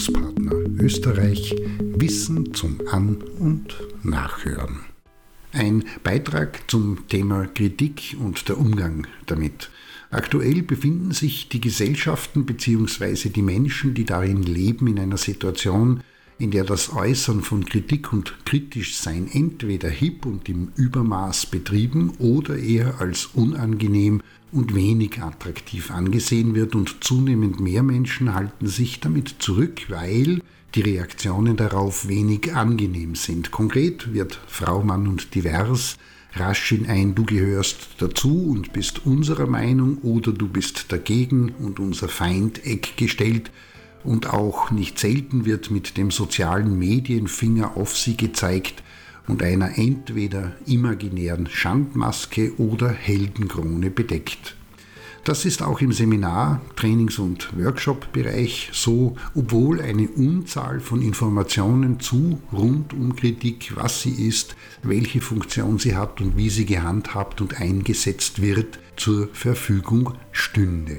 Bildungspartner Österreich Wissen zum An- und Nachhören. Ein Beitrag zum Thema Kritik und der Umgang damit. Aktuell befinden sich die Gesellschaften bzw. die Menschen, die darin leben, in einer Situation, in der das Äußern von Kritik und Kritischsein entweder hip und im Übermaß betrieben oder eher als unangenehm und wenig attraktiv angesehen wird und zunehmend mehr Menschen halten sich damit zurück, weil die Reaktionen darauf wenig angenehm sind. Konkret wird Frau, Mann und Divers rasch in ein Du gehörst dazu und bist unserer Meinung oder du bist dagegen und unser Feind Eck gestellt und auch nicht selten wird mit dem sozialen Medienfinger auf sie gezeigt und einer entweder imaginären Schandmaske oder Heldenkrone bedeckt. Das ist auch im Seminar-, Trainings- und Workshop-Bereich so, obwohl eine Unzahl von Informationen zu rund um Kritik, was sie ist, welche Funktion sie hat und wie sie gehandhabt und eingesetzt wird, zur Verfügung stünde.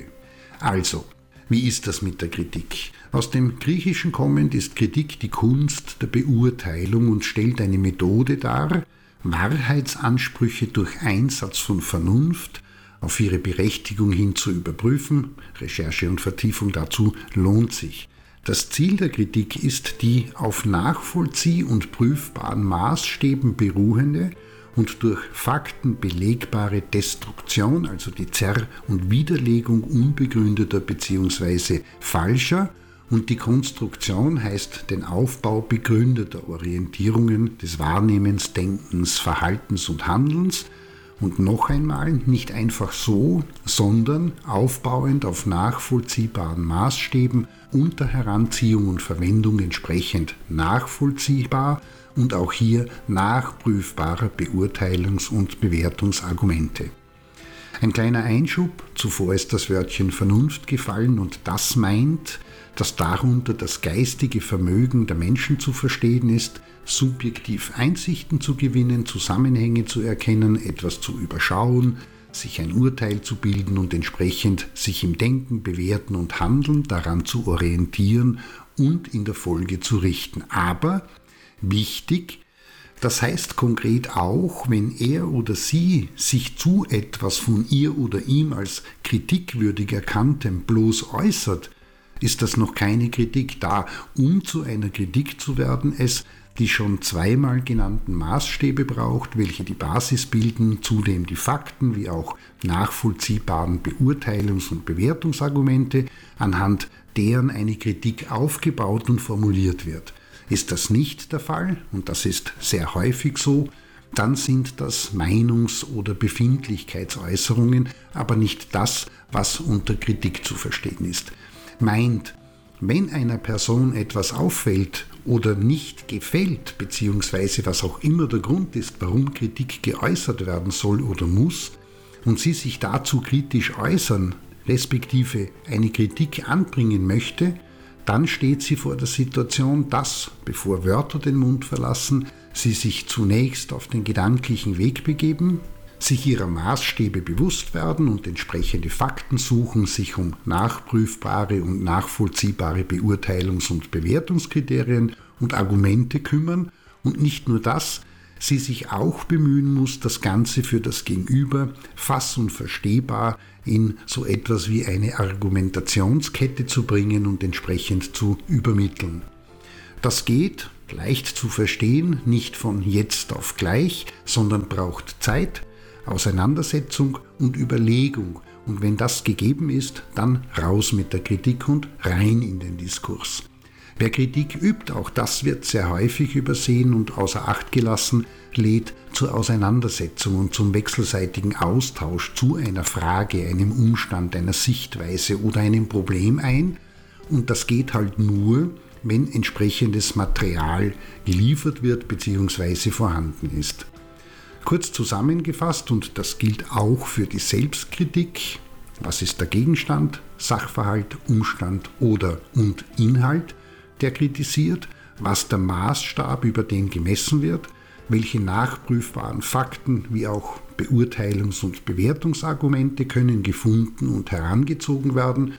Also, wie ist das mit der Kritik? Aus dem Griechischen kommend ist Kritik die Kunst der Beurteilung und stellt eine Methode dar, Wahrheitsansprüche durch Einsatz von Vernunft auf ihre Berechtigung hin zu überprüfen. Recherche und Vertiefung dazu lohnt sich. Das Ziel der Kritik ist die auf nachvollzieh- und prüfbaren Maßstäben beruhende und durch Fakten belegbare Destruktion, also die Zer- und Widerlegung unbegründeter bzw. falscher und die Konstruktion heißt den Aufbau begründeter Orientierungen des Wahrnehmens, Denkens, Verhaltens und Handelns und noch einmal, nicht einfach so, sondern aufbauend auf nachvollziehbaren Maßstäben unter Heranziehung und Verwendung entsprechend nachvollziehbar und auch hier nachprüfbarer Beurteilungs- und Bewertungsargumente. Ein kleiner Einschub, zuvor ist das Wörtchen Vernunft gefallen und das meint, dass darunter das geistige Vermögen der Menschen zu verstehen ist, subjektiv Einsichten zu gewinnen, Zusammenhänge zu erkennen, etwas zu überschauen, sich ein Urteil zu bilden und entsprechend sich im Denken, Bewerten und Handeln daran zu orientieren und in der Folge zu richten. Aber wichtig, das heißt konkret auch, wenn er oder sie sich zu etwas von ihr oder ihm als kritikwürdig erkanntem bloß äußert, ist das noch keine Kritik da. Um zu einer Kritik zu werden, es die schon zweimal genannten Maßstäbe braucht, welche die Basis bilden, zudem die Fakten wie auch nachvollziehbaren Beurteilungs- und Bewertungsargumente, anhand deren eine Kritik aufgebaut und formuliert wird. Ist das nicht der Fall, und das ist sehr häufig so, dann sind das Meinungs- oder Befindlichkeitsäußerungen, aber nicht das, was unter Kritik zu verstehen ist. Meint, wenn einer Person etwas auffällt oder nicht gefällt, beziehungsweise was auch immer der Grund ist, warum Kritik geäußert werden soll oder muss, und sie sich dazu kritisch äußern, respektive eine Kritik anbringen möchte, dann steht sie vor der Situation, dass, bevor Wörter den Mund verlassen, sie sich zunächst auf den gedanklichen Weg begeben, sich ihrer Maßstäbe bewusst werden und entsprechende Fakten suchen, sich um nachprüfbare und nachvollziehbare Beurteilungs- und Bewertungskriterien und Argumente kümmern. Und nicht nur das, sie sich auch bemühen muss, das Ganze für das Gegenüber fass- und verstehbar in so etwas wie eine Argumentationskette zu bringen und entsprechend zu übermitteln. Das geht, leicht zu verstehen, nicht von jetzt auf gleich, sondern braucht Zeit, Auseinandersetzung und Überlegung. Und wenn das gegeben ist, dann raus mit der Kritik und rein in den Diskurs. Wer Kritik übt, auch das wird sehr häufig übersehen und außer Acht gelassen, lädt zur Auseinandersetzung und zum wechselseitigen Austausch zu einer Frage, einem Umstand, einer Sichtweise oder einem Problem ein. Und das geht halt nur, wenn entsprechendes Material geliefert wird bzw. vorhanden ist. Kurz zusammengefasst, und das gilt auch für die Selbstkritik, was ist der Gegenstand, Sachverhalt, Umstand oder und Inhalt, der kritisiert, was der Maßstab, über den gemessen wird, welche nachprüfbaren Fakten wie auch Beurteilungs- und Bewertungsargumente können gefunden und herangezogen werden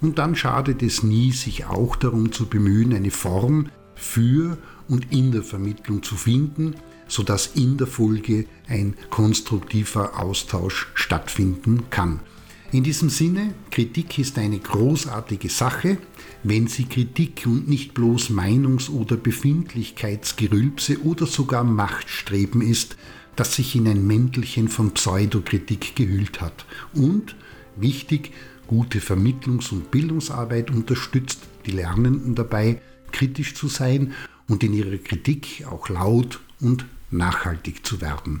Und dann schadet es nie, sich auch darum zu bemühen, eine Form für und in der Vermittlung zu finden, sodass in der Folge ein konstruktiver Austausch stattfinden kann. In diesem Sinne, Kritik ist eine großartige Sache, wenn sie Kritik und nicht bloß Meinungs- oder Befindlichkeitsgerülpse oder sogar Machtstreben ist, das sich in ein Mäntelchen von Pseudokritik gehüllt hat. Und, wichtig, gute Vermittlungs- und Bildungsarbeit unterstützt die Lernenden dabei, kritisch zu sein und in ihrer Kritik auch laut und nachhaltig zu werden.